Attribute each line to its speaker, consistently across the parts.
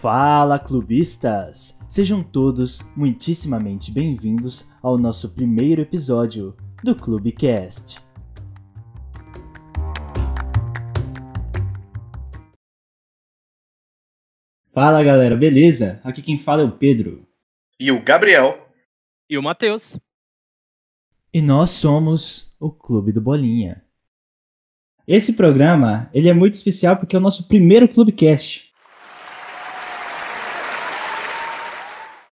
Speaker 1: Fala, clubistas! Sejam todos muitíssimamente bem-vindos ao nosso primeiro episódio do Clubecast. Fala galera, beleza? Aqui quem fala é o Pedro.
Speaker 2: E o Gabriel.
Speaker 3: E o Matheus.
Speaker 1: E nós somos o Clube do Bolinha. Esse programa, ele é muito especial porque é o nosso primeiro Clubecast.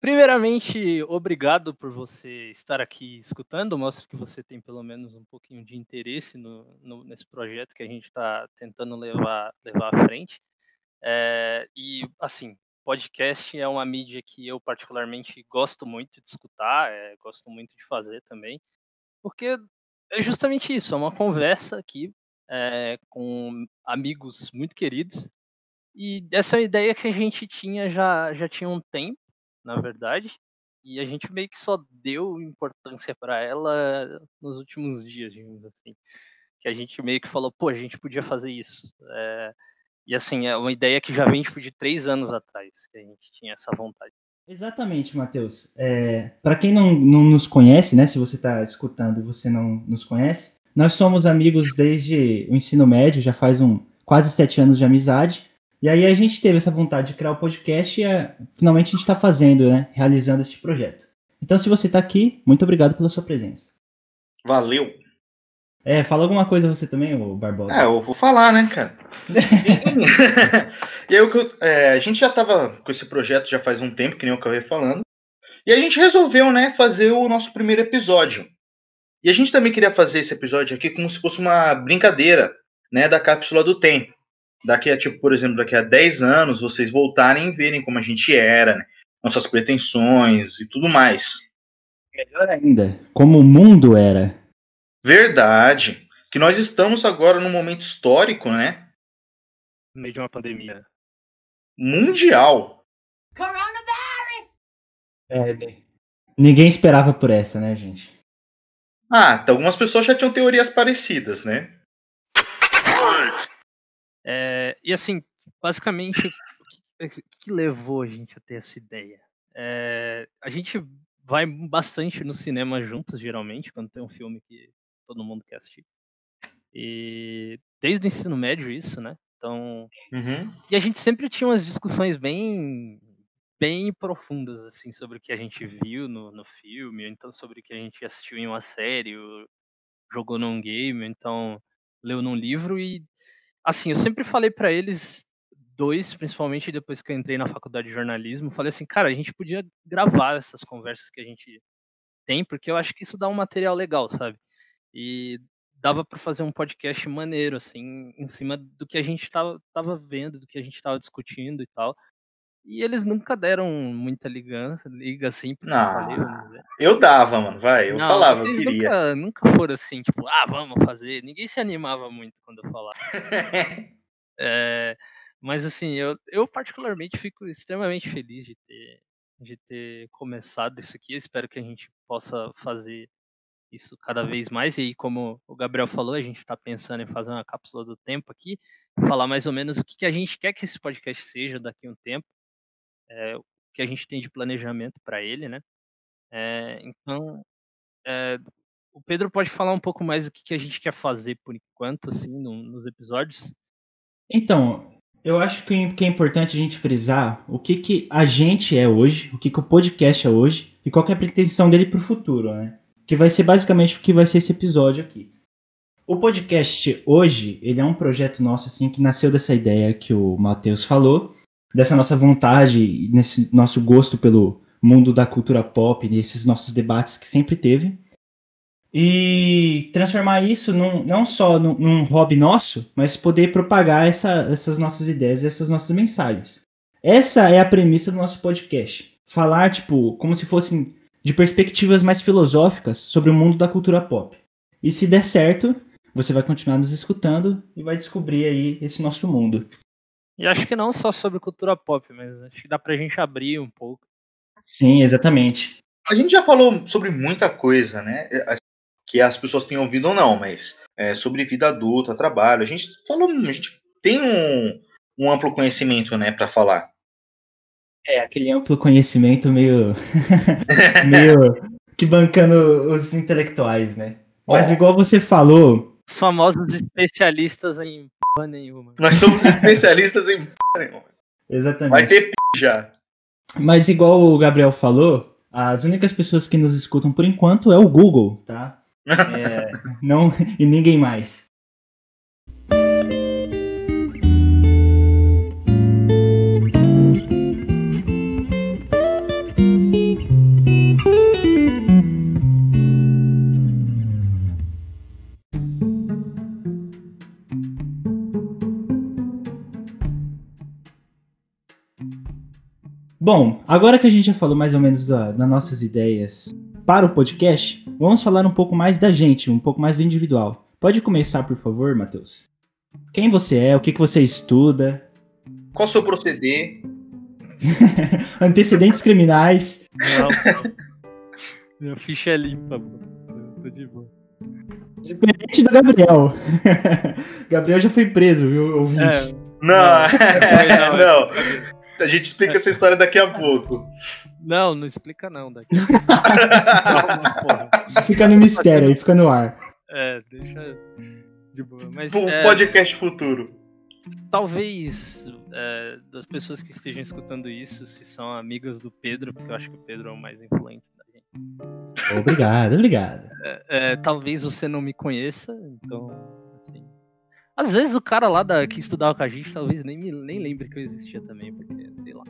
Speaker 3: Primeiramente, obrigado por você estar aqui escutando. Mostra que você tem pelo menos um pouquinho de interesse no, no, nesse projeto que a gente está tentando levar, levar à frente. É, e, assim, podcast é uma mídia que eu particularmente gosto muito de escutar, é, gosto muito de fazer também, porque é justamente isso, é uma conversa aqui é, com amigos muito queridos, e essa é ideia que a gente tinha já, já tinha um tempo, na verdade, e a gente meio que só deu importância para ela nos últimos dias, digamos assim. Que a gente meio que falou, pô, a gente podia fazer isso. É, e assim, é uma ideia que já vem tipo, de três anos atrás, que a gente tinha essa vontade.
Speaker 1: Exatamente, Matheus. É, para quem não, não nos conhece, né? Se você está escutando e você não nos conhece, nós somos amigos desde o ensino médio, já faz um quase sete anos de amizade. E aí a gente teve essa vontade de criar o podcast e é, finalmente a gente está fazendo, né? Realizando este projeto. Então, se você está aqui, muito obrigado pela sua presença.
Speaker 2: Valeu!
Speaker 1: É, fala alguma coisa você também, o Barbosa.
Speaker 2: É, eu vou falar, né, cara? e aí, é, a gente já tava com esse projeto já faz um tempo, que nem eu acabei falando. E a gente resolveu, né, fazer o nosso primeiro episódio. E a gente também queria fazer esse episódio aqui como se fosse uma brincadeira, né, da cápsula do tempo. Daqui a, tipo, por exemplo, daqui a 10 anos, vocês voltarem e verem como a gente era, né, nossas pretensões e tudo mais.
Speaker 1: Melhor ainda, como o mundo era.
Speaker 2: Verdade. Que nós estamos agora num momento histórico, né?
Speaker 3: No meio de uma pandemia.
Speaker 2: Mundial.
Speaker 1: Coronavirus! É, ninguém esperava por essa, né, gente?
Speaker 2: Ah, então algumas pessoas já tinham teorias parecidas, né?
Speaker 3: É, e assim, basicamente, o que, que, levou a gente a ter essa ideia? É, a gente vai bastante no cinema juntos, geralmente, quando tem um filme que todo mundo quer assistir. E desde o ensino médio isso, né? Então,
Speaker 2: uhum.
Speaker 3: e a gente sempre tinha umas discussões bem bem profundas assim sobre o que a gente viu no, no filme, então sobre o que a gente assistiu em uma série, jogou num game, então leu num livro e assim, eu sempre falei para eles dois, principalmente depois que eu entrei na faculdade de jornalismo, falei assim, cara, a gente podia gravar essas conversas que a gente tem, porque eu acho que isso dá um material legal, sabe? E dava para fazer um podcast maneiro, assim, em cima do que a gente tava, tava vendo, do que a gente tava discutindo e tal. E eles nunca deram muita ligança, liga assim.
Speaker 2: Não, falei, eu dava, mano, vai, eu
Speaker 3: não,
Speaker 2: falava,
Speaker 3: eu
Speaker 2: queria.
Speaker 3: Nunca, nunca foram assim, tipo, ah, vamos fazer. Ninguém se animava muito quando eu falava. é, mas assim, eu, eu particularmente fico extremamente feliz de ter, de ter começado isso aqui. Eu espero que a gente possa fazer isso cada vez mais. E aí, como o Gabriel falou, a gente está pensando em fazer uma cápsula do tempo aqui, falar mais ou menos o que, que a gente quer que esse podcast seja daqui a um tempo, é, o que a gente tem de planejamento para ele, né? É, então, é, o Pedro pode falar um pouco mais do que, que a gente quer fazer por enquanto, assim, no, nos episódios.
Speaker 1: Então, eu acho que, que é importante a gente frisar o que, que a gente é hoje, o que, que o podcast é hoje e qual é a pretensão dele para o futuro, né? que vai ser basicamente o que vai ser esse episódio aqui. O podcast hoje, ele é um projeto nosso assim que nasceu dessa ideia que o Matheus falou, dessa nossa vontade, nesse nosso gosto pelo mundo da cultura pop, nesses nossos debates que sempre teve. E transformar isso num, não só num, num, hobby nosso, mas poder propagar essa, essas nossas ideias, essas nossas mensagens. Essa é a premissa do nosso podcast. Falar, tipo, como se fossem de perspectivas mais filosóficas sobre o mundo da cultura pop. E se der certo, você vai continuar nos escutando e vai descobrir aí esse nosso mundo.
Speaker 3: E acho que não só sobre cultura pop, mas acho que dá pra gente abrir um pouco.
Speaker 1: Sim, exatamente.
Speaker 2: A gente já falou sobre muita coisa, né? É, que as pessoas têm ouvido ou não, mas é, sobre vida adulta, trabalho. A gente falou, a gente tem um, um amplo conhecimento, né, para falar.
Speaker 1: É, aquele amplo conhecimento meio. meio. que bancando os intelectuais, né? Mas igual você falou,
Speaker 3: Os famosos especialistas em porra nenhuma.
Speaker 2: Nós somos especialistas em. Vai
Speaker 1: exatamente.
Speaker 2: ter p já.
Speaker 1: Mas igual o Gabriel falou, as únicas pessoas que nos escutam por enquanto é o Google, tá? É, não, e ninguém mais. Bom, agora que a gente já falou mais ou menos da- das nossas ideias para o podcast, vamos falar um pouco mais da gente, um pouco mais do individual. Pode começar, por favor, Matheus? Quem você é, o que, que você estuda,
Speaker 2: Qual o seu proceder?
Speaker 1: antecedentes criminais.
Speaker 3: Não. Minha ficha é limpa, mano. Eu tô de boa.
Speaker 1: Diferente do Gabriel. Gabriel já foi preso, viu? ouvinte?
Speaker 3: É,
Speaker 2: Não,
Speaker 3: Não,
Speaker 2: não. A gente explica essa história daqui a pouco.
Speaker 3: não, não explica não daqui. Calma, porra.
Speaker 1: Fica no mistério aí, fica no ar.
Speaker 3: É, deixa de boa. Mas
Speaker 2: Um
Speaker 3: é,
Speaker 2: podcast futuro.
Speaker 3: talvez é, das pessoas que estejam escutando isso, se são amigas do Pedro, porque eu acho que o Pedro é o mais influente da gente.
Speaker 1: Obrigado, obrigado.
Speaker 3: É, talvez você não me conheça, então. Às vezes o cara lá da, que estudava com a gente talvez nem, me, nem lembre que eu existia também, porque, sei lá.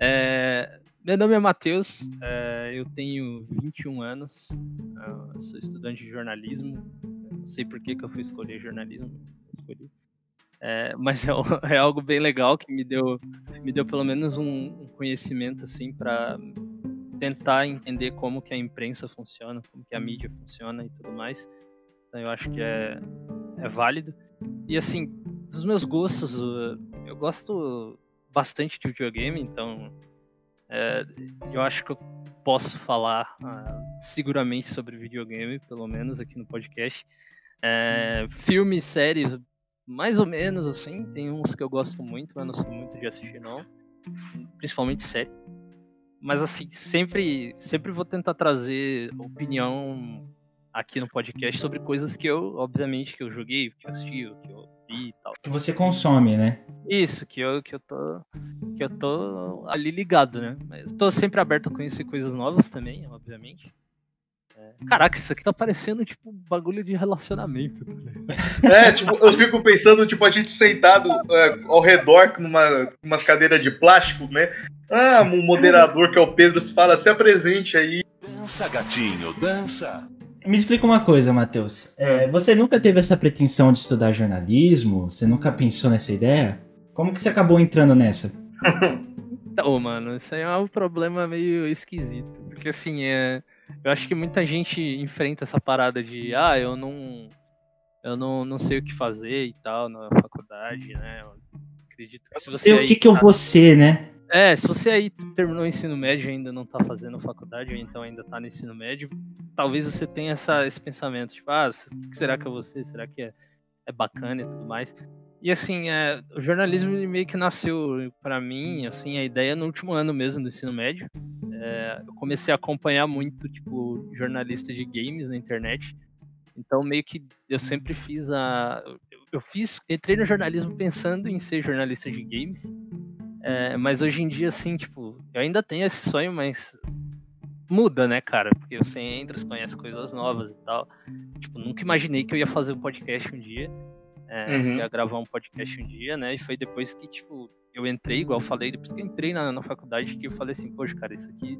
Speaker 3: É, meu nome é Matheus, é, eu tenho 21 anos, eu sou estudante de jornalismo. Não sei por que, que eu fui escolher jornalismo, escolhi. É, mas é, é algo bem legal que me deu, me deu pelo menos um, um conhecimento assim para tentar entender como que a imprensa funciona, como que a mídia funciona e tudo mais. Então eu acho que é, é válido. E assim, dos meus gostos, uh, eu gosto bastante de videogame, então é, eu acho que eu posso falar ah, seguramente sobre videogame, pelo menos aqui no podcast. É, filmes, séries, mais ou menos assim. Tem uns que eu gosto muito, mas não sou muito de assistir não. Principalmente série. Mas assim, sempre, sempre vou tentar trazer opinião aqui no podcast sobre coisas que eu, obviamente, que eu joguei, que eu assisti, que eu vi e tal.
Speaker 1: Que você consome, né?
Speaker 3: Isso, que eu, que eu tô. Que eu tô ali ligado, né? Mas tô sempre aberto a conhecer coisas novas também, obviamente. É, Caraca, isso aqui tá parecendo tipo um bagulho de relacionamento. tá?
Speaker 2: É, tipo, eu fico pensando, tipo, a gente sentado é, ao redor numa umas cadeiras de plástico, né? Ah, um moderador que é o Pedro se fala, se apresente aí.
Speaker 4: Dança, gatinho, dança.
Speaker 1: Me explica uma coisa, Matheus. É, você nunca teve essa pretensão de estudar jornalismo? Você nunca pensou nessa ideia? Como que você acabou entrando nessa?
Speaker 3: Então, mano, isso aí é um problema meio esquisito. Porque assim, é. Eu acho que muita gente enfrenta essa parada de ah, eu não. Eu não, não sei o que fazer e tal na faculdade, né? Eu acredito que se
Speaker 1: Eu
Speaker 3: você.
Speaker 1: sei o
Speaker 3: aí
Speaker 1: que, que eu
Speaker 3: tá-
Speaker 1: vou ser, né?
Speaker 3: É, se você aí terminou o ensino médio e ainda não tá fazendo faculdade, ou então ainda tá no ensino médio, talvez você tenha essa, esse pensamento, tipo, ah, o que será que é você? Será que é, é bacana e tudo mais? E assim, é, o jornalismo meio que nasceu pra mim, assim, a ideia no último ano mesmo do ensino médio. É, eu comecei a acompanhar muito, tipo, jornalista de games na internet. Então, meio que eu sempre fiz a. eu- Eu fiz. Entrei no jornalismo pensando em ser jornalista de games. É, mas hoje em dia, assim, tipo, eu ainda tenho esse sonho, mas muda, né, cara? Porque você entra, você conhece coisas novas e tal. Tipo, nunca imaginei que eu ia fazer um podcast um dia. É,
Speaker 2: Uhum.
Speaker 3: ia gravar um podcast um dia, né? E foi depois que, tipo, eu entrei, igual eu falei, depois que eu entrei na, na faculdade, que eu falei assim, poxa, cara, isso aqui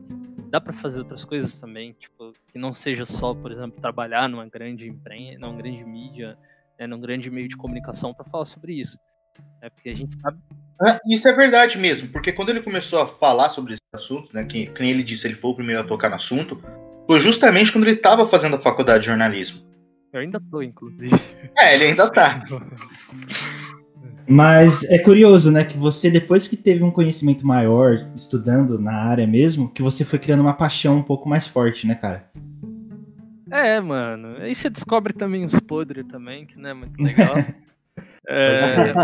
Speaker 3: dá pra fazer outras coisas também, tipo, que não seja só, por exemplo, trabalhar numa grande imprensa, numa grande mídia, né, num grande meio de comunicação pra falar sobre isso. É porque a gente sabe
Speaker 2: Ah, Isso é verdade mesmo, porque quando ele começou a falar sobre esses assuntos, né, que, que nem ele disse, ele foi o primeiro a tocar no assunto, foi justamente quando ele estava fazendo a faculdade de jornalismo.
Speaker 3: Eu ainda tô, inclusive.
Speaker 2: É, ele ainda tá.
Speaker 1: Mas é curioso, né, que você, depois que teve um conhecimento maior, estudando na área mesmo, que você foi criando uma paixão um pouco mais forte, né, cara?
Speaker 3: É, mano. Aí você descobre também os podres também, que não é muito legal. É,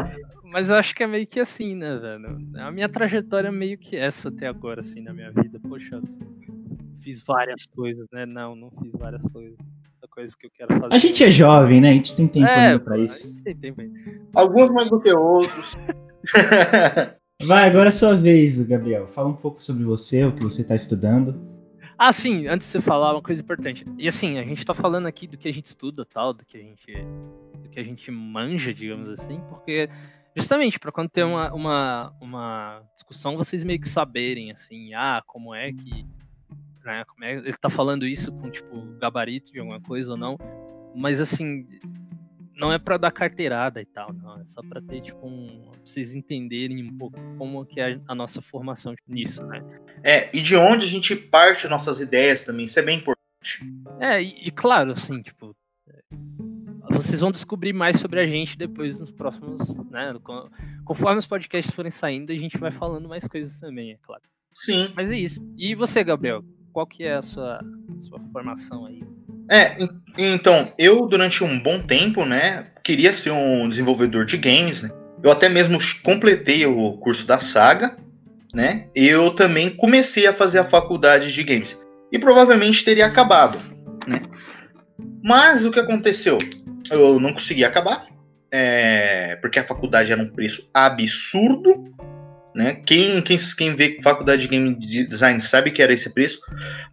Speaker 3: mas eu acho que é meio que assim, né, velho? A minha trajetória é meio que essa até agora, assim, na minha vida. Poxa, fiz várias coisas, né? Não, não fiz várias coisas. A coisa que eu quero fazer.
Speaker 1: A gente é jovem, né? A gente tem tempo
Speaker 3: é,
Speaker 1: ainda pra isso.
Speaker 3: tem tempo ainda.
Speaker 2: Alguns mais do que outros.
Speaker 1: Vai, agora é a sua vez, Gabriel. Fala um pouco sobre você, o que você tá estudando.
Speaker 3: Ah, sim, antes de você falar, uma coisa importante. E assim, a gente tá falando aqui do que a gente estuda, tal, do que a gente, do que a gente manja, digamos assim, porque justamente para quando tem uma, uma, uma discussão, vocês meio que saberem, assim, ah, como é que. Né, como é, ele tá falando isso com, tipo, gabarito de alguma coisa ou não. Mas assim, não é para dar carteirada e tal, não. É só pra ter, tipo, um. pra vocês entenderem um pouco como que é a nossa formação nisso, né?
Speaker 2: É, e de onde a gente parte nossas ideias também, isso é bem importante.
Speaker 3: É, e, e claro, assim, tipo. Vocês vão descobrir mais sobre a gente depois nos próximos, né? con- Conforme os podcasts forem saindo, a gente vai falando mais coisas também, é claro.
Speaker 2: Sim.
Speaker 3: Mas é isso. E você, Gabriel? Qual que é a sua, sua formação aí?
Speaker 2: É, en- então, eu durante um bom tempo, né, queria ser um desenvolvedor de games, né? Eu até mesmo completei o curso da Saga, né? Eu também comecei a fazer a faculdade de games. E provavelmente teria acabado, né? Mas o que aconteceu? Eu não consegui acabar, é, porque a faculdade era um preço absurdo, né? Quem, quem, quem vê faculdade de game design sabe que era esse preço.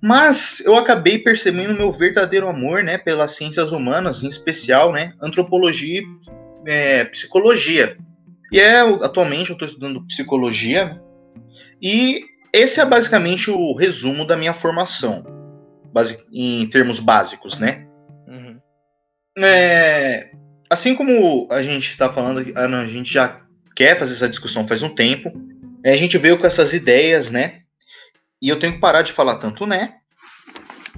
Speaker 2: Mas eu acabei percebendo meu verdadeiro amor, né, pelas ciências humanas, em especial, né, antropologia e é, psicologia. E é, atualmente eu estou estudando psicologia e esse é basicamente o resumo da minha formação, basi- em termos básicos, né?
Speaker 3: Uhum.
Speaker 2: É, assim como a gente está falando, a gente já quer fazer essa discussão faz um tempo, a gente veio com essas ideias, né? E eu tenho que parar de falar tanto, né?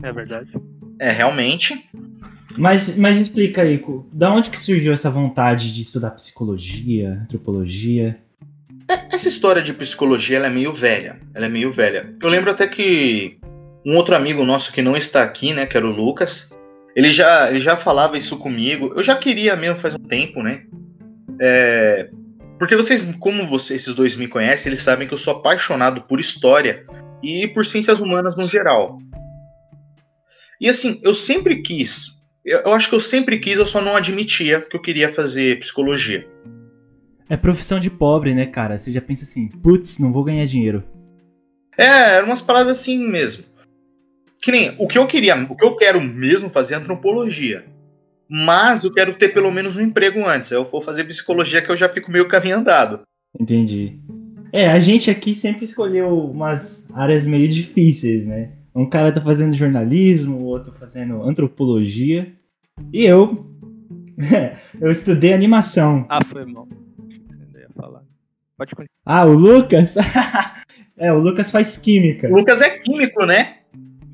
Speaker 3: É verdade.
Speaker 2: É, realmente.
Speaker 1: Mas, mas explica aí, da onde que surgiu essa vontade de estudar psicologia, antropologia?
Speaker 2: É, Essa história de psicologia ela é meio velha. Ela é meio velha. Eu lembro até que um outro amigo nosso que não está aqui, né, que era o Lucas, ele já, ele já falava isso comigo. Eu já queria mesmo faz um tempo, né? É, porque vocês, como vocês, esses dois me conhecem, eles sabem que eu sou apaixonado por história e por ciências humanas no geral. E assim, eu sempre quis. Eu, eu acho que eu sempre quis, eu só não admitia que eu queria fazer psicologia.
Speaker 1: É profissão de pobre, né, cara? Você já pensa assim, putz, não vou ganhar dinheiro.
Speaker 2: É, eram umas paradas assim mesmo. Que nem o que eu queria, o que eu quero mesmo fazer é antropologia. Mas eu quero ter pelo menos um emprego antes. Eu vou fazer psicologia que eu já fico meio caminho andado.
Speaker 1: Entendi. É, a gente aqui sempre escolheu umas áreas meio difíceis, né? Um cara tá fazendo jornalismo, o outro fazendo antropologia. E eu. eu estudei animação.
Speaker 3: Ah, foi mal. Eu ia falar. Pode continuar.
Speaker 1: Ah, o Lucas? é, o Lucas faz química.
Speaker 2: O Lucas é químico, né?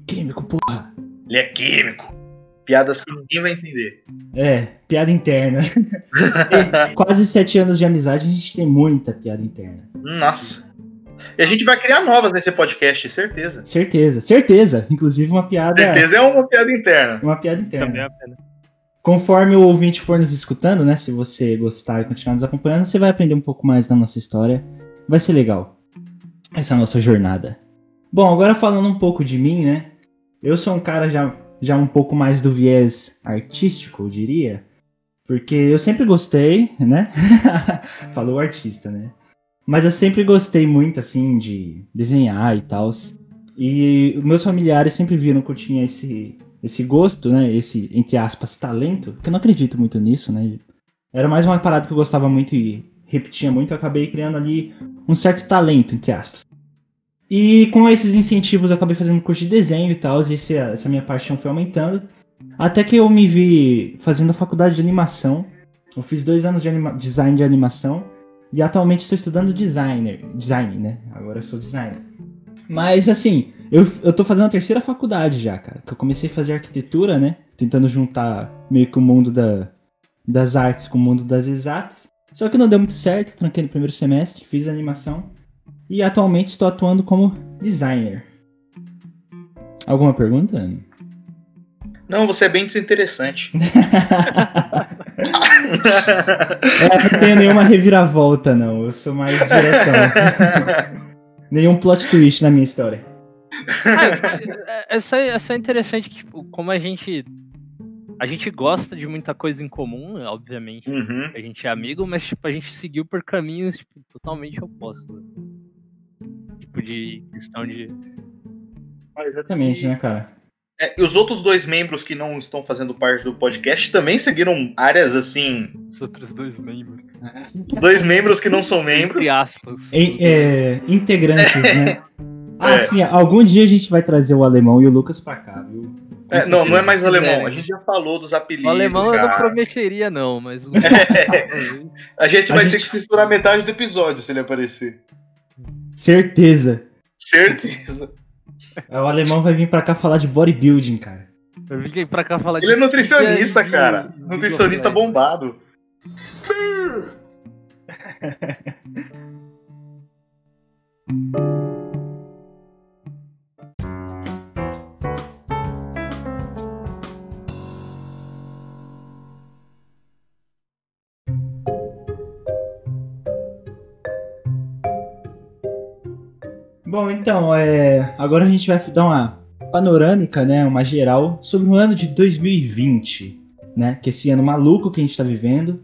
Speaker 1: Químico, porra.
Speaker 2: Ele é químico. Piadas que ninguém vai entender.
Speaker 1: É, piada interna. Quase sete anos de amizade, a gente tem muita piada interna.
Speaker 2: Nossa. E a gente vai criar novas nesse podcast, certeza.
Speaker 1: Certeza, certeza. Inclusive uma piada.
Speaker 2: Certeza é uma piada interna.
Speaker 1: Uma piada interna.
Speaker 3: Também é pena.
Speaker 1: Conforme o ouvinte for nos escutando, né? Se você gostar e continuar nos acompanhando, você vai aprender um pouco mais da nossa história. Vai ser legal. Essa nossa jornada. Bom, agora falando um pouco de mim, né? Eu sou um cara já, já um pouco mais do viés artístico, eu diria. Porque eu sempre gostei, né? Falou artista, né? Mas eu sempre gostei muito, assim, de desenhar e tal. E meus familiares sempre viram que eu tinha esse, esse gosto, né? Esse, entre aspas, talento. Porque eu não acredito muito nisso, né? Era mais uma parada que eu gostava muito e repetia muito. Eu acabei criando ali um certo talento, entre aspas. E com esses incentivos eu acabei fazendo curso de desenho e tal. E essa minha paixão foi aumentando. Até que eu me vi fazendo a faculdade de animação. Eu fiz dois anos de design de animação. E atualmente estou estudando designer. Design, né? Agora eu sou designer. Mas assim, eu, eu tô fazendo a terceira faculdade já, cara. Que eu comecei a fazer arquitetura, né? Tentando juntar meio que o mundo da, das artes com o mundo das exatas. Só que não deu muito certo, tranquei no primeiro semestre, fiz animação. E atualmente estou atuando como designer. Alguma pergunta?
Speaker 2: Não, você é bem desinteressante.
Speaker 1: É, não tenho nenhuma reviravolta, não. Eu sou mais diretão. Nenhum plot twist na minha história.
Speaker 3: Ah, é, é, só, é só interessante, tipo, como a gente. A gente gosta de muita coisa em comum, obviamente.
Speaker 2: Uhum.
Speaker 3: A gente é amigo, mas tipo, a gente seguiu por caminhos tipo, totalmente opostos. Tipo, de questão de.
Speaker 1: Exatamente, né, cara?
Speaker 2: É, e os outros dois membros que não estão fazendo parte do podcast também seguiram áreas assim.
Speaker 3: Os outros dois membros.
Speaker 2: Os dois membros que não são membros.
Speaker 3: Entre aspas.
Speaker 1: Em- é, integrantes, né? Ah,
Speaker 2: É.
Speaker 1: sim, algum dia a gente vai trazer o alemão e o Lucas pra cá, viu?
Speaker 2: É, não, não é mais alemão.
Speaker 3: quiserem.
Speaker 2: A gente já falou dos apelidos.
Speaker 3: O alemão eu
Speaker 2: já.
Speaker 3: não prometeria, não, mas o.
Speaker 2: A gente
Speaker 1: A
Speaker 2: vai
Speaker 1: gente-
Speaker 2: ter que censurar metade do episódio se ele aparecer.
Speaker 1: Certeza.
Speaker 2: Certeza.
Speaker 1: É, O alemão vai vir pra cá falar de bodybuilding, cara.
Speaker 3: Eu vim pra cá falar
Speaker 2: Ele é
Speaker 3: de-
Speaker 2: nutricionista,
Speaker 3: de-
Speaker 2: cara.
Speaker 3: de-
Speaker 2: Nutricionista
Speaker 3: de-
Speaker 2: bombado.
Speaker 1: Bom, então, é, agora a gente vai dar uma panorâmica, né, uma geral sobre o ano de 2020, né, que esse ano maluco que a gente tá vivendo.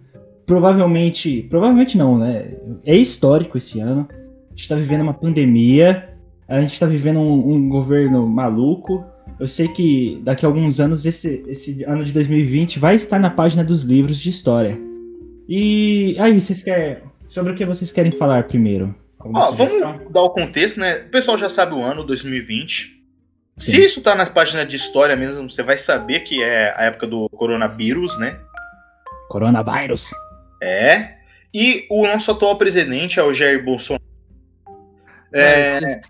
Speaker 1: Provavelmente, provavelmente não, né, é histórico esse ano. A gente tá vivendo uma pandemia, a gente tá vivendo um, um governo maluco. Eu sei que daqui a alguns anos esse, esse ano de 2020 vai estar na página dos livros de história. E aí, vocês querem, sobre o que vocês querem falar primeiro?
Speaker 2: Ó, vamos dar o contexto, né? O pessoal já sabe o ano, 2020. Se
Speaker 1: Sim.
Speaker 2: isso tá na página de história mesmo, você vai saber que é a época do coronavírus, né?
Speaker 1: Coronavírus.
Speaker 2: É. E o nosso atual presidente é o Jair Bolsonaro. É,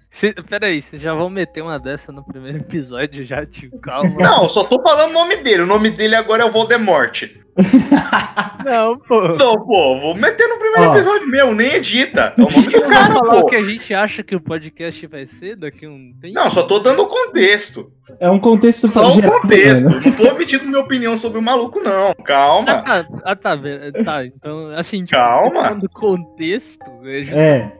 Speaker 3: peraí, vocês já vão meter uma dessa no primeiro episódio já, tio? Calma.
Speaker 2: Não, eu só tô falando o nome dele. O nome dele agora é o Voldemort.
Speaker 3: Não, pô.
Speaker 2: Então, pô, vou meter no primeiro
Speaker 1: Ó.
Speaker 2: episódio mesmo, nem edita. É o nome do
Speaker 3: Não
Speaker 2: cara,
Speaker 3: falar
Speaker 2: pô.
Speaker 3: o que a gente acha que o podcast vai ser daqui a um tempo?
Speaker 2: Não, só tô dando o contexto.
Speaker 1: É um contexto
Speaker 2: Só o
Speaker 1: geral,
Speaker 2: contexto.
Speaker 1: né?
Speaker 2: Não tô omitindo minha opinião sobre o maluco, não. Calma.
Speaker 3: Ah, tá, ah, tá, tá, então, assim, tipo,
Speaker 2: Calma.
Speaker 3: falando contexto, é ju-
Speaker 1: É,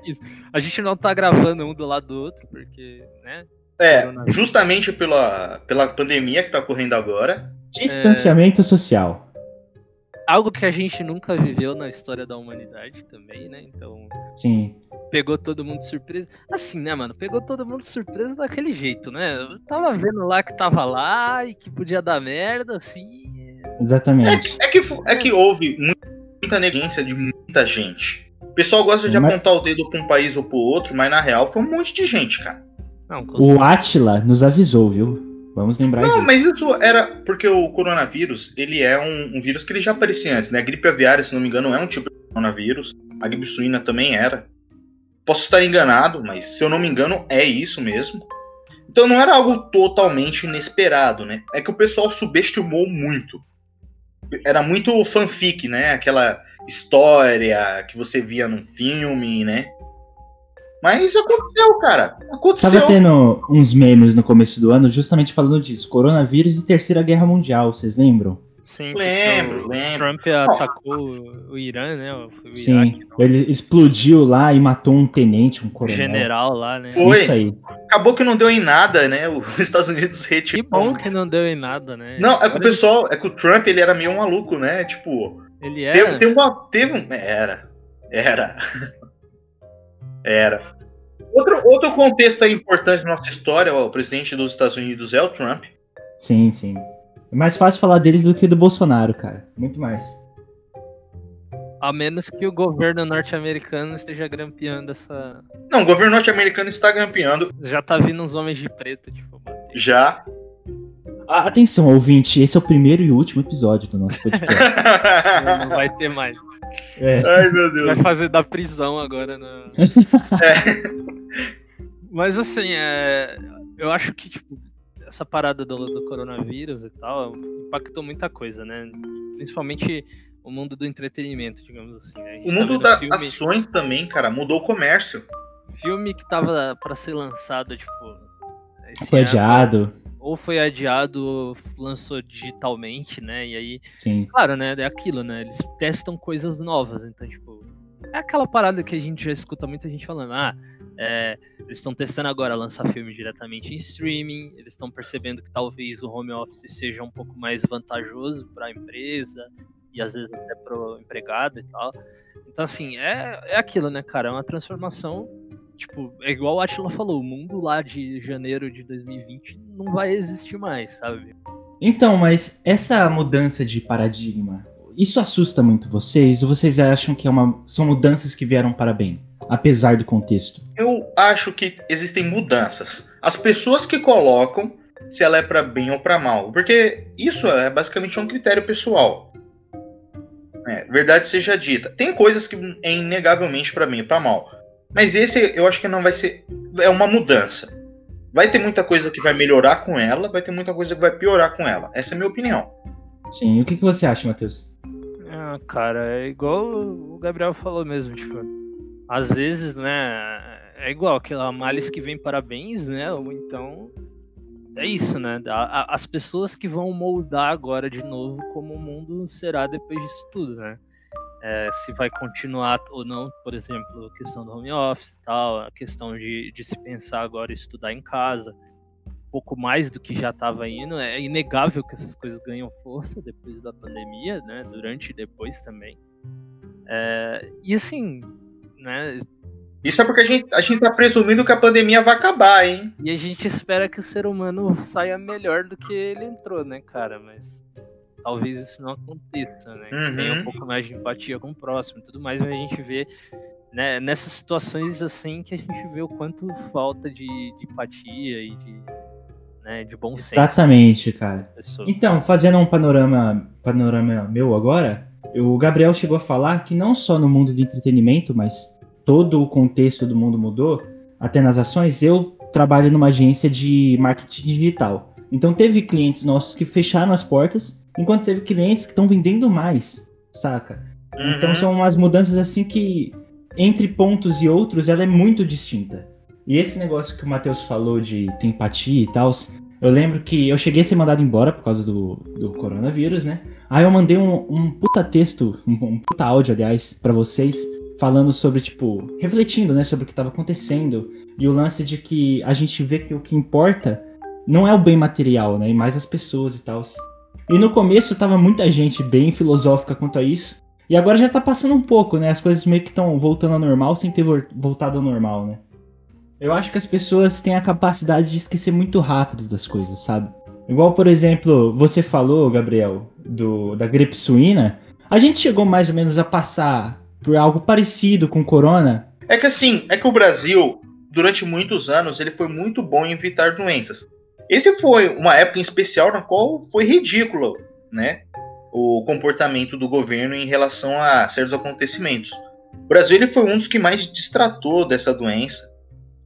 Speaker 3: a gente não tá gravando um do lado do outro, porque, né?
Speaker 2: É, justamente pela, pela pandemia que tá ocorrendo agora.
Speaker 1: distanciamento social.
Speaker 3: Algo que a gente nunca viveu na história da humanidade também, né? Então,
Speaker 1: Sim.
Speaker 3: pegou todo mundo de surpresa. Assim, né, mano? Pegou todo mundo de surpresa daquele jeito, né? Eu tava vendo lá que tava lá e que podia dar merda, assim.
Speaker 1: Exatamente.
Speaker 2: É que, fu- é que houve mu- muita negligência de muita gente. O pessoal gosta de
Speaker 1: Mas-
Speaker 2: apontar o dedo pra um país ou pro outro, mas na real foi um monte de gente, cara.
Speaker 3: Não,
Speaker 1: O Atila nos avisou, viu? Vamos lembrar
Speaker 2: Não,
Speaker 1: disso.
Speaker 2: mas isso era porque o coronavírus, ele é um, um vírus que ele já aparecia antes, né? A gripe aviária, se não me engano, é um tipo de coronavírus. A gripe suína também era. Posso estar enganado, mas se eu não me engano, é isso mesmo. Então não era algo totalmente inesperado, né? É que o pessoal subestimou muito. Era muito fanfic, né? Aquela história que você via num filme, né? Mas aconteceu, cara. Aconteceu.
Speaker 1: Tava tendo uns memes no começo do ano justamente falando disso. Coronavírus e Terceira Guerra Mundial, vocês lembram?
Speaker 3: Sim,
Speaker 2: Lembro,
Speaker 3: o
Speaker 2: lembro.
Speaker 3: Trump atacou o Irã, né? O
Speaker 1: Sim.
Speaker 3: Não.
Speaker 1: Ele explodiu lá e matou um tenente, um coronel.
Speaker 3: general lá, né?
Speaker 2: Foi.
Speaker 1: Isso aí.
Speaker 2: Acabou que não deu em nada, né? Os Estados Unidos
Speaker 3: Que
Speaker 2: retirou.
Speaker 3: bom que não deu em nada, né?
Speaker 2: Não, é que o pessoal, é que o Trump ele era meio maluco, né? Tipo,
Speaker 3: Ele é.
Speaker 2: teve, teve uma, teve um, era, era, era. Outro, outro contexto aí importante na nossa história, ó, o presidente dos Estados Unidos é o Trump.
Speaker 1: Sim, sim. É mais fácil falar dele do que do Bolsonaro, cara. Muito mais.
Speaker 3: A menos que o governo norte-americano esteja grampeando essa.
Speaker 2: Não, o governo norte-americano está grampeando
Speaker 3: Já tá vindo uns homens de preto, tipo, bater.
Speaker 2: já.
Speaker 1: Atenção, ouvinte, esse é o primeiro e último episódio do nosso podcast.
Speaker 3: Não vai ter mais.
Speaker 1: É.
Speaker 2: Ai, meu Deus.
Speaker 3: Vai fazer da prisão agora na.
Speaker 2: É.
Speaker 3: Mas assim, é... eu acho que, tipo, essa parada do, do coronavírus e tal impactou muita coisa, né? Principalmente o mundo do entretenimento, digamos assim. Né?
Speaker 2: O
Speaker 3: tá
Speaker 2: mundo
Speaker 3: vendo
Speaker 2: das
Speaker 3: filme,
Speaker 2: ações também, cara, mudou o comércio.
Speaker 3: filme que tava pra ser lançado, tipo. Esse
Speaker 1: Foi
Speaker 3: ano,
Speaker 1: adiado.
Speaker 3: Ou foi adiado ou lançou digitalmente, né? E aí,
Speaker 1: Sim.
Speaker 3: claro, né? É aquilo, né? Eles testam coisas novas, então, tipo, é aquela parada que a gente já escuta muita gente falando, ah, é, eles estão testando agora lançar filme diretamente em streaming, eles estão percebendo que talvez o home office seja um pouco mais vantajoso para a empresa e às vezes até para o empregado e tal. Então, assim, é, é aquilo, né, cara? É uma transformação. Tipo, é igual o Atila falou, o mundo lá de janeiro de 2020 não vai existir mais, sabe?
Speaker 1: Então, mas essa mudança de paradigma, isso assusta muito vocês? Ou vocês acham que é uma, são mudanças que vieram para bem, apesar do contexto?
Speaker 2: Eu acho que existem mudanças. As pessoas que colocam se ela é para bem ou para mal, porque isso é basicamente um critério pessoal. É, verdade seja dita. Tem coisas que é inegavelmente para bem e para mal. Mas esse eu acho que não vai ser. É uma mudança. Vai ter muita coisa que vai melhorar com ela, vai ter muita coisa que vai piorar com ela. Essa é a minha opinião.
Speaker 1: Sim, o que, que você acha, Matheus?
Speaker 3: Ah, cara, é igual o Gabriel falou mesmo, tipo, às vezes, né, é igual aquela males que vem parabéns, né, ou então é isso, né, as pessoas que vão moldar agora de novo como o mundo será depois disso tudo, né, é, se vai continuar ou não, por exemplo, a questão do home office e tal, a questão de, de se pensar agora estudar em casa, pouco mais do que já estava indo. É inegável que essas coisas ganham força depois da pandemia, né? Durante e depois também. É, e assim, né?
Speaker 2: Isso é porque a gente, a gente tá presumindo que a pandemia vai acabar, hein?
Speaker 3: E a gente espera que o ser humano saia melhor do que ele entrou, né, cara? Mas talvez isso não aconteça, né?
Speaker 2: Uhum.
Speaker 3: Tenha um pouco mais de empatia com o próximo e tudo mais, mas a gente vê né, nessas situações assim que a gente vê o quanto falta de, de empatia e de né, de bom senso.
Speaker 1: Exatamente, cara. Então, fazendo um panorama, panorama meu agora, o Gabriel chegou a falar que não só no mundo de entretenimento, mas todo o contexto do mundo mudou, até nas ações. Eu trabalho numa agência de marketing digital. Então teve clientes nossos que fecharam as portas, enquanto teve clientes que estão vendendo mais, saca? Uhum. Então são umas mudanças assim que entre pontos e outros ela é muito distinta. E esse negócio que o Matheus falou de ter empatia e tal, eu lembro que eu cheguei a ser mandado embora por causa do, do coronavírus, né? Aí eu mandei um, um puta texto, um, um puta áudio, aliás, para vocês, falando sobre, tipo, refletindo, né, sobre o que tava acontecendo. E o lance de que a gente vê que o que importa não é o bem material, né? E mais as pessoas e tal. E no começo tava muita gente bem filosófica quanto a isso. E agora já tá passando um pouco, né? As coisas meio que estão voltando ao normal sem ter voltado ao normal, né? Eu acho que as pessoas têm a capacidade de esquecer muito rápido das coisas, sabe? Igual, por exemplo, você falou, Gabriel, do, da gripe suína. A gente chegou mais ou menos a passar por algo parecido com corona.
Speaker 2: É que assim, é que o Brasil, durante muitos anos, ele foi muito bom em evitar doenças. Esse foi uma época em especial na qual foi ridículo, né? O comportamento do governo em relação a certos acontecimentos. O Brasil ele foi um dos que mais distratou dessa doença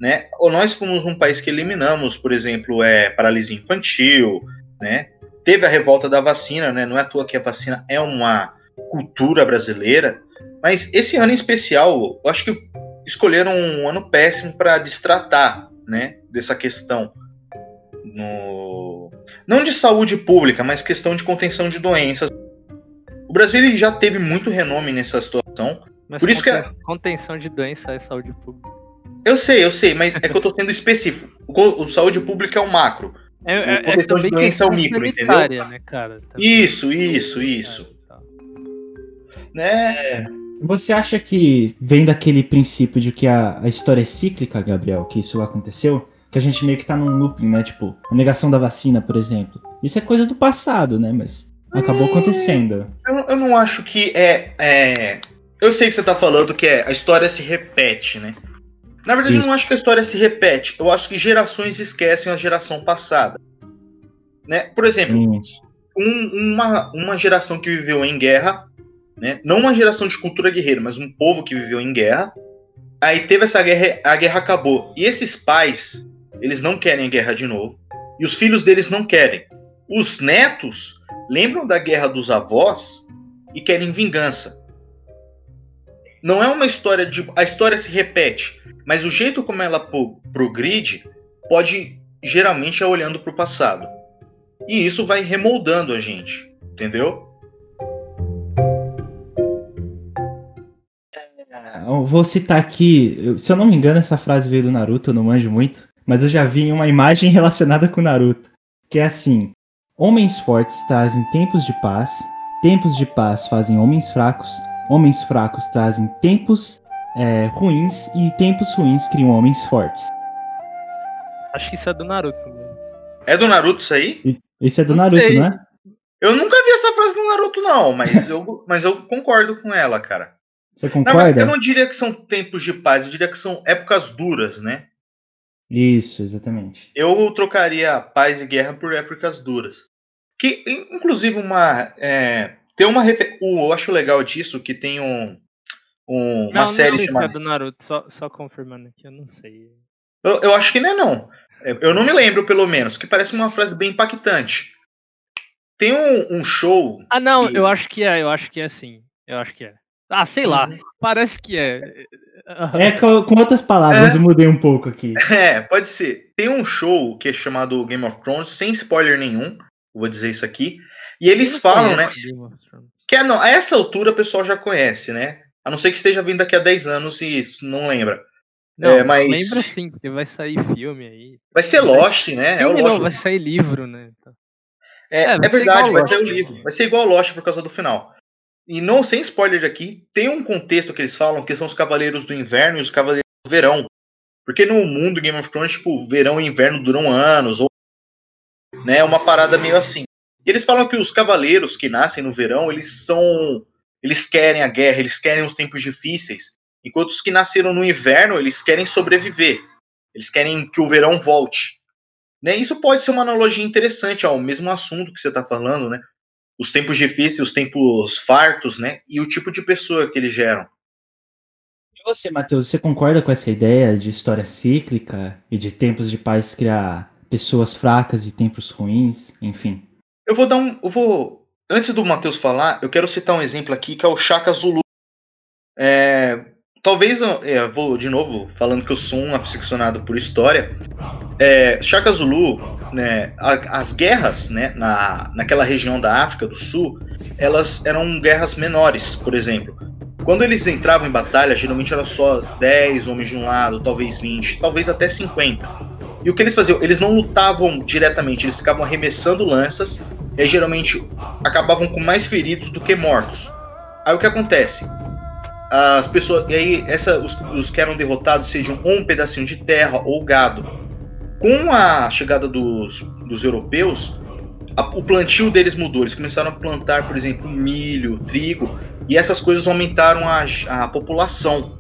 Speaker 2: né? Ou nós fomos um país que eliminamos, por exemplo, é, paralisia infantil, né? Teve a revolta da vacina, né? Não é à toa que a vacina é uma cultura brasileira, mas esse ano em especial, eu acho que escolheram um ano péssimo para destratar, né? Dessa questão no não de saúde pública, mas questão de contenção de doenças. O Brasil ele já teve muito renome nessa situação.
Speaker 3: Mas por isso que a... contenção de doença é saúde pública.
Speaker 2: Eu sei, eu sei, mas é que eu tô sendo específico. O, o saúde pública é o macro.
Speaker 3: É, é, a questão de doença é o micro, entendeu? Né, cara?
Speaker 2: Isso, isso, isso.
Speaker 1: Né? É. Você acha que vem daquele princípio de que a, a história é cíclica, Gabriel, que isso aconteceu? Que a gente meio que tá num looping, né? Tipo, a negação da vacina, por exemplo. Isso é coisa do passado, né? Mas acabou hum, acontecendo.
Speaker 2: Eu, eu não acho que é, é. Eu sei que você tá falando que é, a história se repete, né? Na verdade, Isso. eu não acho que a história se repete. Eu acho que gerações esquecem a geração passada. Né? Por exemplo, um, uma, uma geração que viveu em guerra, né? não uma geração de cultura guerreira, mas um povo que viveu em guerra. Aí teve essa guerra, a guerra acabou. E esses pais, eles não querem a guerra de novo. E os filhos deles não querem. Os netos lembram da guerra dos avós e querem vingança. Não é uma história de. A história se repete. Mas o jeito como ela progride pode geralmente é olhando para o passado. E isso vai remoldando a gente, entendeu?
Speaker 1: Eu vou citar aqui, se eu não me engano, essa frase veio do Naruto, eu não manjo muito, mas eu já vi uma imagem relacionada com o Naruto, que é assim: Homens fortes trazem tempos de paz, tempos de paz fazem homens fracos, homens fracos trazem tempos é, ruins e tempos ruins criam homens fortes.
Speaker 3: Acho que isso é do Naruto. Né?
Speaker 2: É do Naruto isso aí?
Speaker 1: Isso é do Naruto, não é?
Speaker 2: Eu nunca vi essa frase do Naruto, não, mas eu, mas eu concordo com ela, cara.
Speaker 1: Você concorda?
Speaker 2: Não, eu não diria que são tempos de paz, eu diria que são épocas duras, né?
Speaker 1: Isso, exatamente.
Speaker 2: Eu trocaria paz e guerra por épocas duras. Que, inclusive, uma. É, tem uma. Eu acho legal disso que tem um. um uma
Speaker 3: não,
Speaker 2: série
Speaker 3: não,
Speaker 2: chamada.
Speaker 3: É do Naruto, só, só confirmando aqui, eu não sei.
Speaker 2: Eu, eu acho que não é, não. É, eu não me lembro, pelo menos, que parece uma frase bem impactante. Tem um, um show.
Speaker 3: Ah, não,
Speaker 2: que...
Speaker 3: eu acho que é, eu acho que é sim. Eu acho que é. Ah, sei lá. Uhum. Parece que é.
Speaker 1: É com, outras palavras, é. eu mudei um pouco aqui.
Speaker 2: É, pode ser. Tem um show que é chamado Game of Thrones, sem spoiler nenhum, vou dizer isso aqui. E eles falam, né? Que é, não, a essa altura o pessoal já conhece, né? A não ser que esteja vindo daqui a 10 anos e não lembra.
Speaker 3: Não, é, mas... lembra sim, porque vai sair filme aí.
Speaker 2: Vai ser Lost, né?
Speaker 3: é o
Speaker 2: Lost.
Speaker 3: Não, vai sair livro, né?
Speaker 2: É, é, é verdade, vai ser o livro. Vai ser igual Lost por causa do final. E não sem spoiler aqui, tem um contexto que eles falam que são os Cavaleiros do Inverno e os Cavaleiros do Verão. Porque no mundo Game of Thrones, tipo, verão e inverno duram anos, ou né, uma parada meio assim. E eles falam que os cavaleiros que nascem no verão, eles são eles querem a guerra, eles querem os tempos difíceis, enquanto os que nasceram no inverno, eles querem sobreviver. Eles querem que o verão volte. Né? Isso pode ser uma analogia interessante ao mesmo assunto que você está falando, né? Os tempos difíceis, os tempos fartos, né? E o tipo de pessoa que eles geram.
Speaker 1: E você, Matheus, você concorda com essa ideia de história cíclica e de tempos de paz criar pessoas fracas e tempos ruins, enfim?
Speaker 2: Eu vou dar um, eu vou antes do Matheus falar, eu quero citar um exemplo aqui que é o Chaka Zulu. É, talvez é, vou de novo falando que eu sou um aficionado por história. É, Zulu, né, as guerras né, na, naquela região da África do Sul, elas eram guerras menores, por exemplo. Quando eles entravam em batalha, geralmente era só 10 homens de um lado, talvez 20, talvez até 50. E o que eles faziam? Eles não lutavam diretamente, eles ficavam arremessando lanças, e aí, geralmente acabavam com mais feridos do que mortos. Aí o que acontece? As pessoas. E aí, essa, os, os que eram derrotados sejam ou um pedacinho de terra ou gado com a chegada dos, dos europeus, a, o plantio deles mudou. Eles começaram a plantar, por exemplo, milho, trigo, e essas coisas aumentaram a, a população.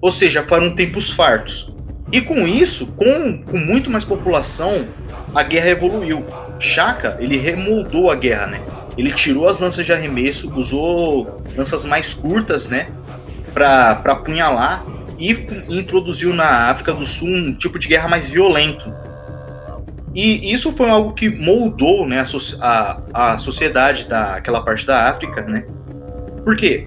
Speaker 2: Ou seja, foram tempos fartos. E com isso, com, com muito mais população, a guerra evoluiu. Chaka, ele remoldou a guerra, né? Ele tirou as lanças de arremesso, usou lanças mais curtas, né? Pra apunhalar e introduziu na África do Sul um tipo de guerra mais violento. E isso foi algo que moldou né, a, a, sociedade daquela parte da África, né? Por quê?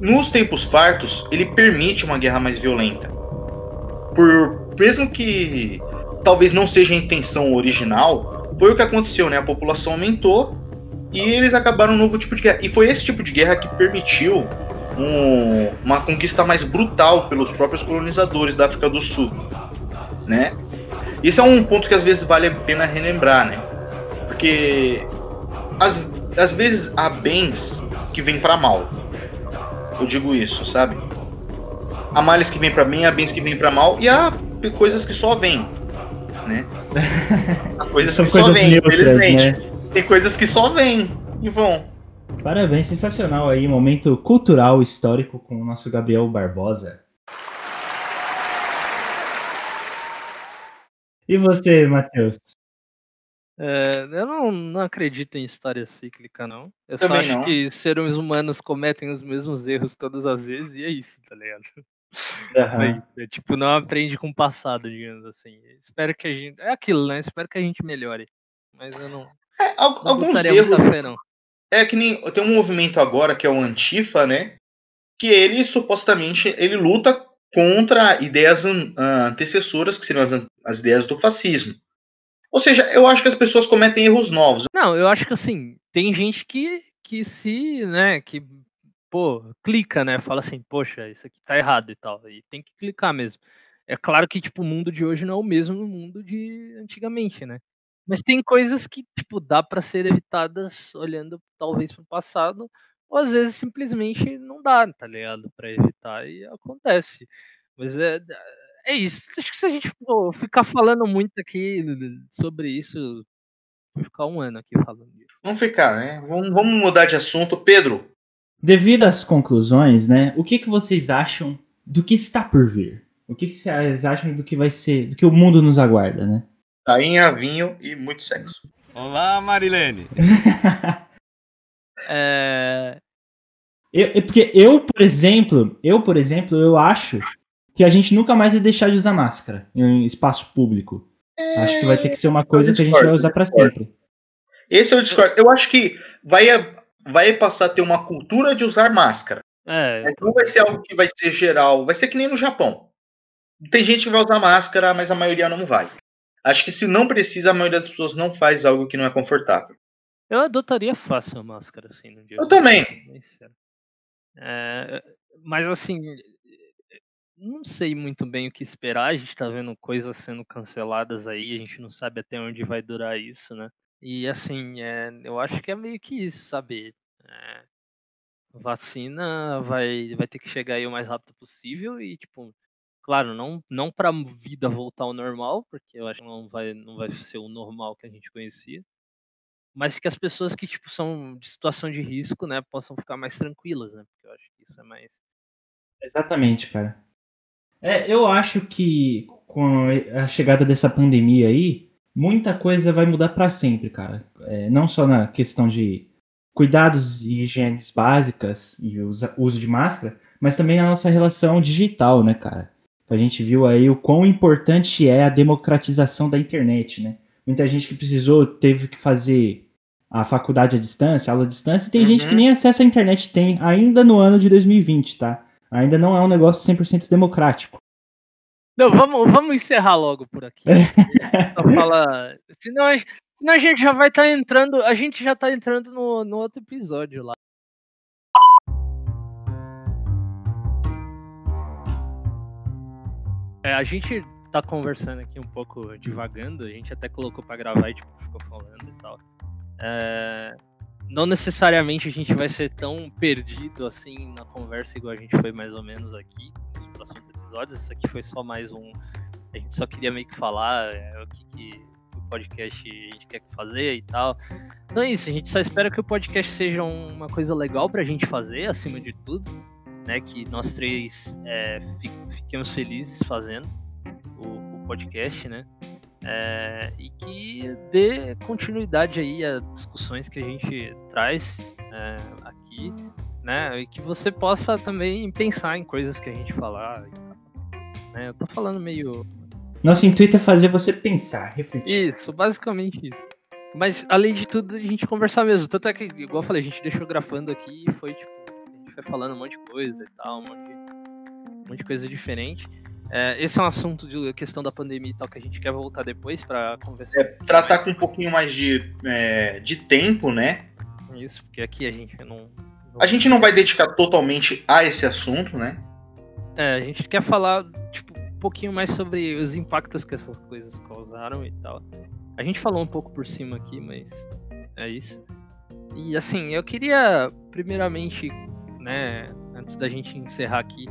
Speaker 2: Nos tempos fartos, ele permite uma guerra mais violenta. Por mesmo que talvez não seja a intenção original, foi o que aconteceu, né? A população aumentou e eles acabaram um novo tipo de guerra. E foi esse tipo de guerra que permitiu um, uma conquista mais brutal pelos próprios colonizadores da África do Sul, né? Isso é um ponto que às vezes vale a pena relembrar, né? Porque às, às vezes há bens que vêm para mal. Eu digo isso, sabe? Há males que vêm para bem, há bens que vêm para mal e há coisas que só vêm, né? Há coisas
Speaker 1: São
Speaker 2: que
Speaker 1: coisas
Speaker 2: só vêm,
Speaker 1: neutras,
Speaker 2: infelizmente.
Speaker 1: Né?
Speaker 2: Tem coisas que só vêm e vão.
Speaker 1: Parabéns, sensacional aí, momento cultural histórico com o nosso Gabriel Barbosa. E você, Matheus?
Speaker 3: É, eu não, não acredito em história cíclica, não. Eu
Speaker 2: Também
Speaker 3: só acho
Speaker 2: não.
Speaker 3: que seres humanos cometem os mesmos erros todas as vezes e é isso, tá ligado?
Speaker 1: Aham.
Speaker 3: É, tipo, não aprende com o passado, digamos assim. Espero que a gente. É aquilo, né? Espero que a gente melhore. Mas eu não,
Speaker 2: É, al-
Speaker 3: não
Speaker 2: alguns
Speaker 3: botaria
Speaker 2: erros
Speaker 3: fé, não.
Speaker 2: É que nem tem um movimento agora que é o Antifa, né? Que ele supostamente ele luta contra ideias an- ah, antecessoras, que seriam as, as ideias do fascismo. Ou seja, eu acho que as pessoas cometem erros novos.
Speaker 3: Não, eu acho que assim, tem gente que, que se, né, que, pô, clica, né, fala assim, poxa, isso aqui tá errado e tal, e tem que clicar mesmo. É claro que, tipo, o mundo de hoje não é o mesmo mundo de antigamente, né? Mas tem coisas que, tipo, dá para ser evitadas olhando talvez para o passado, ou às vezes simplesmente não dá, tá ligado? Para evitar e acontece. Mas é, é isso. Acho que se a gente for ficar falando muito aqui sobre isso, vai ficar um ano aqui falando disso.
Speaker 2: Vamos ficar, né? Vamos, vamos mudar de assunto. Pedro.
Speaker 1: Devido às conclusões, né? O que, que vocês acham do que está por vir? O que, que vocês acham do que vai ser, do que o mundo nos aguarda, né?
Speaker 2: Tainha, vinho e muito sexo.
Speaker 4: Olá, Marilene.
Speaker 3: é...
Speaker 1: Eu, porque eu, por exemplo, eu, por exemplo, eu acho que a gente nunca mais vai deixar de usar máscara em espaço público. É... Acho que vai ter que ser uma coisa que a gente vai usar para sempre.
Speaker 2: Esse é o discord. Eu acho que vai, vai passar a ter uma cultura de usar máscara.
Speaker 3: É,
Speaker 2: mas não vai ser algo que vai ser geral. Vai ser que nem no Japão. Tem gente que vai usar máscara, mas a maioria não vai. Acho que se não precisa, a maioria das pessoas não faz algo que não é confortável.
Speaker 3: Eu adotaria fácil a máscara, assim, no dia.
Speaker 2: Eu também.
Speaker 3: É, mas assim, não sei muito bem o que esperar. A gente tá vendo coisas sendo canceladas aí, a gente não sabe até onde vai durar isso, né? E assim, é, eu acho que é meio que isso, sabe? É, vacina vai, vai ter que chegar aí o mais rápido possível e, tipo, claro, não, não para a vida voltar ao normal, porque eu acho que não vai, não vai ser o normal que a gente conhecia, mas que as pessoas que tipo são de situação de risco, né, possam ficar mais tranquilas, né? Porque eu acho que isso é mais
Speaker 1: Exatamente, cara. É, eu acho que com a chegada dessa pandemia aí, muita coisa vai mudar para sempre, cara. É, não só na questão de cuidados e higienes básicas e uso de máscara, mas também na nossa relação digital, né, cara? A gente viu aí o quão importante é a democratização da internet, né? Muita gente que precisou teve que fazer a faculdade à distância, aula à distância, e tem uhum. gente que uhum. nem acesso à internet tem ainda no ano de 2020, tá? Ainda não é um negócio 100% democrático.
Speaker 3: Não, vamos, vamos encerrar logo por aqui. Só fala, senão, a, senão a gente já vai estar tá entrando, a gente já está entrando no, no outro episódio lá. É, a gente tá conversando aqui um pouco divagando, a gente até colocou para gravar e tipo, ficou falando e tal. É, não necessariamente a gente vai ser tão perdido assim na conversa igual a gente foi mais ou menos aqui nos próximos episódios. Isso aqui foi só mais um. A gente só queria meio que falar é, o que, que o podcast a gente quer fazer e tal. Então é isso, a gente só espera que o podcast seja uma coisa legal pra gente fazer, acima de tudo né, que nós três é, fiquemos felizes fazendo o, o podcast, né? É, e que dê continuidade aí a discussões que a gente traz é, aqui, né? E que você possa também pensar em coisas que a gente falar. Né? Eu tô falando meio.
Speaker 1: Nosso intuito é fazer você pensar, refletir.
Speaker 3: Isso, basicamente isso. Mas além de tudo, a gente conversar mesmo. Tanto é que, igual eu falei, a gente deixou gravando aqui e foi tipo foi falando um monte de coisa e tal, um monte de, um monte de coisa diferente. É, esse é um assunto de questão da pandemia e tal que a gente quer voltar depois para conversar.
Speaker 2: É, tratar mais. com um pouquinho mais de, é, de tempo, né?
Speaker 3: Isso, porque aqui a gente não,
Speaker 2: não, A gente não vai dedicar totalmente a esse assunto, né?
Speaker 3: É, a gente quer falar, tipo, um pouquinho mais sobre os impactos que essas coisas causaram e tal. A gente falou um pouco por cima aqui, mas é isso. E assim, eu queria primeiramente né, antes da gente encerrar aqui,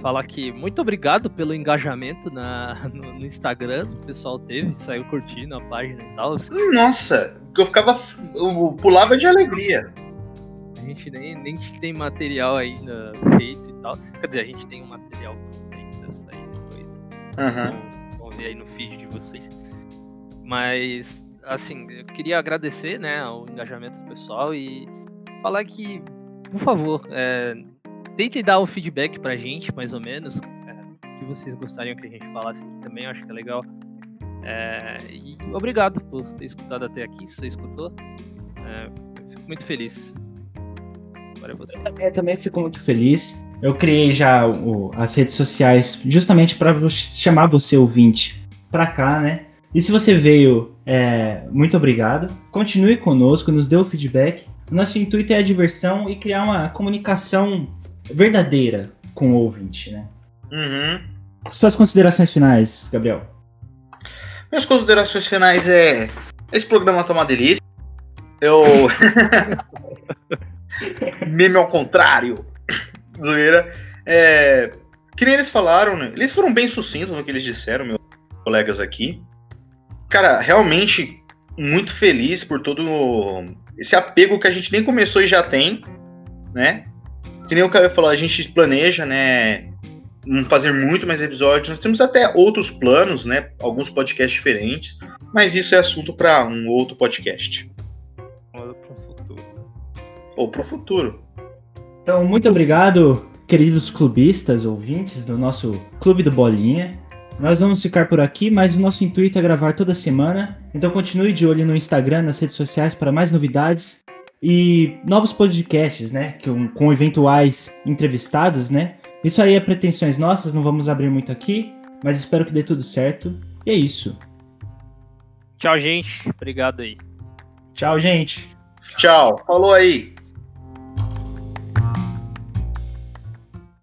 Speaker 3: falar que muito obrigado pelo engajamento na, no, no Instagram, o pessoal teve, saiu curtindo a página e tal.
Speaker 2: Nossa, eu ficava. Eu pulava de alegria.
Speaker 3: A gente nem, nem tem material ainda feito e tal. Quer dizer, a gente tem um material feito, deve sair depois.
Speaker 2: Uhum.
Speaker 3: Vamos ver aí no feed de vocês. Mas, assim, eu queria agradecer, né, o engajamento do pessoal e falar que por favor, é, tentem dar um feedback pra gente, mais ou menos, é, que vocês gostariam que a gente falasse aqui também, eu acho que é legal. É, e obrigado por ter escutado até aqui, se você escutou. É, fico muito feliz. Agora é você.
Speaker 1: Eu também, eu também fico muito feliz. Eu criei já o, as redes sociais justamente para chamar você ouvinte para cá, né? E se você veio, é, muito obrigado. Continue conosco, nos dê o feedback. Nosso intuito é a diversão e criar uma comunicação verdadeira com o ouvinte, né?
Speaker 2: Uhum.
Speaker 1: Suas considerações finais, Gabriel.
Speaker 2: Minhas considerações finais é. Esse programa tá uma delícia. Eu. Meme ao contrário. Zoeira. É. Que nem eles falaram, né? Eles foram bem sucintos no que eles disseram, meus colegas aqui. Cara, realmente muito feliz por todo esse apego que a gente nem começou e já tem, né? Que nem o cara falou, a gente planeja, né? Fazer muito mais episódios. Nós temos até outros planos, né? Alguns podcasts diferentes. Mas isso é assunto para um outro podcast.
Speaker 3: Ou pro futuro.
Speaker 2: Ou pro futuro.
Speaker 1: Então, muito obrigado, queridos clubistas, ouvintes do nosso Clube do Bolinha. Nós vamos ficar por aqui, mas o nosso intuito é gravar toda semana. Então continue de olho no Instagram, nas redes sociais para mais novidades e novos podcasts, né? Com, com eventuais entrevistados, né? Isso aí é pretensões nossas, não vamos abrir muito aqui, mas espero que dê tudo certo. E é isso.
Speaker 3: Tchau, gente. Obrigado aí.
Speaker 1: Tchau, gente.
Speaker 2: Tchau. Falou aí.